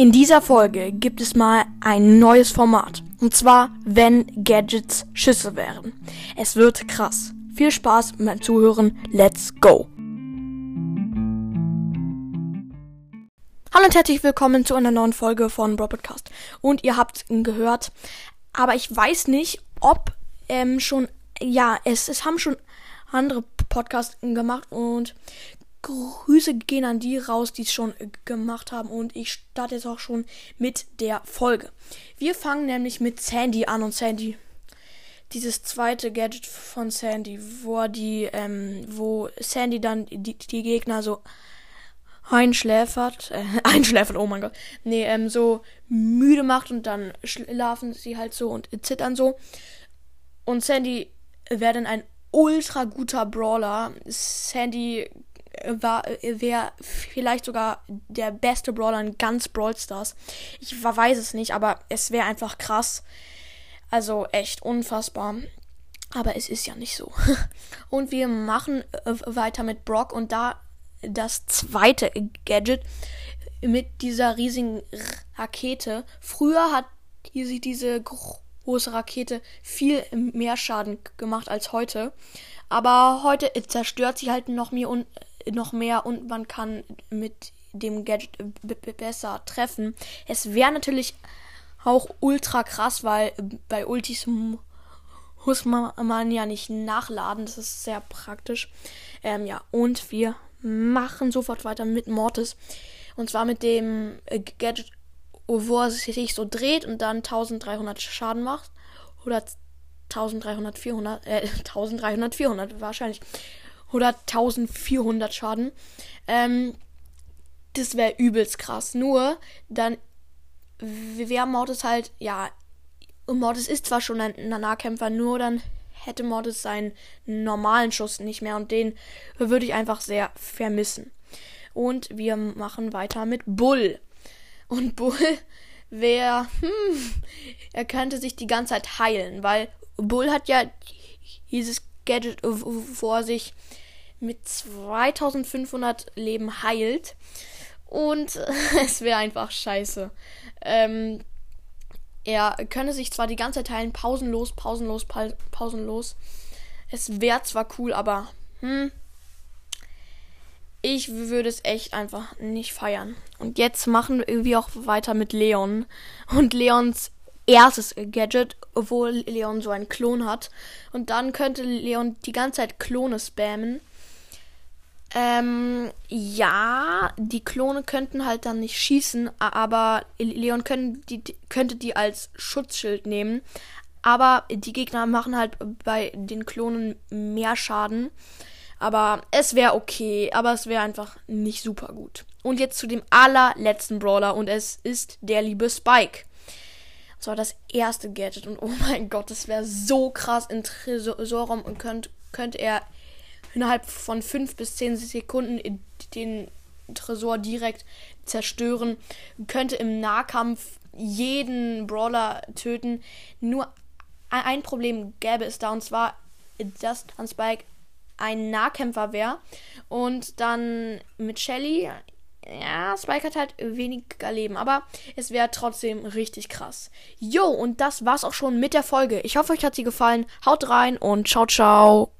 In dieser Folge gibt es mal ein neues Format. Und zwar, wenn Gadgets Schüsse wären. Es wird krass. Viel Spaß beim Zuhören. Let's go! Hallo und herzlich willkommen zu einer neuen Folge von Bro Podcast. Und ihr habt gehört, aber ich weiß nicht, ob ähm, schon, ja, es, es haben schon andere Podcasts gemacht und Grüße gehen an die raus, die es schon gemacht haben. Und ich starte jetzt auch schon mit der Folge. Wir fangen nämlich mit Sandy an. Und Sandy, dieses zweite Gadget von Sandy, wo die, ähm, wo Sandy dann die, die Gegner so einschläfert, äh, einschläfert, oh mein Gott, nee, ähm, so müde macht und dann schlafen sie halt so und zittern so. Und Sandy wäre dann ein ultra guter Brawler. Sandy war wäre vielleicht sogar der beste Brawler in ganz Brawl Stars. Ich weiß es nicht, aber es wäre einfach krass. Also echt unfassbar. Aber es ist ja nicht so. Und wir machen äh, weiter mit Brock und da das zweite Gadget mit dieser riesigen Rakete. Früher hat sie diese große Rakete viel mehr Schaden gemacht als heute. Aber heute zerstört sie halt noch mehr und noch mehr und man kann mit dem Gadget besser treffen. Es wäre natürlich auch ultra krass, weil bei Ultis muss man ja nicht nachladen. Das ist sehr praktisch. Ähm, ja, und wir machen sofort weiter mit Mortis. Und zwar mit dem Gadget, wo er sich so dreht und dann 1300 Schaden macht. Oder 1300, 400, äh, 1300, 400 wahrscheinlich oder 1400 Schaden. Ähm, das wäre übelst krass. Nur, dann wäre Mortis halt, ja, Mortis ist zwar schon ein, Nahkämpfer, nur dann hätte Mortis seinen normalen Schuss nicht mehr und den würde ich einfach sehr vermissen. Und wir machen weiter mit Bull. Und Bull wäre, hm, er könnte sich die ganze Zeit heilen, weil Bull hat ja dieses Gadget vor sich mit 2500 Leben heilt. Und es wäre einfach scheiße. Ähm, er könne sich zwar die ganze Zeit heilen, pausenlos, pausenlos, pausenlos. Es wäre zwar cool, aber hm, ich würde es echt einfach nicht feiern. Und jetzt machen wir auch weiter mit Leon. Und Leons erstes Gadget, obwohl Leon so einen Klon hat. Und dann könnte Leon die ganze Zeit Klone spammen. Ähm, ja, die Klone könnten halt dann nicht schießen, aber Leon können die, könnte die als Schutzschild nehmen. Aber die Gegner machen halt bei den Klonen mehr Schaden. Aber es wäre okay, aber es wäre einfach nicht super gut. Und jetzt zu dem allerletzten Brawler und es ist der liebe Spike. Das war das erste Gadget und oh mein Gott, das wäre so krass in Tresorraum und könnt, könnte er innerhalb von fünf bis zehn Sekunden den Tresor direkt zerstören, könnte im Nahkampf jeden Brawler töten. Nur ein Problem gäbe es da und zwar, dass Spike ein Nahkämpfer wäre und dann mit Shelly ja, Spike hat halt weniger Leben, aber es wäre trotzdem richtig krass. Jo, und das war's auch schon mit der Folge. Ich hoffe, euch hat sie gefallen. Haut rein und ciao, ciao.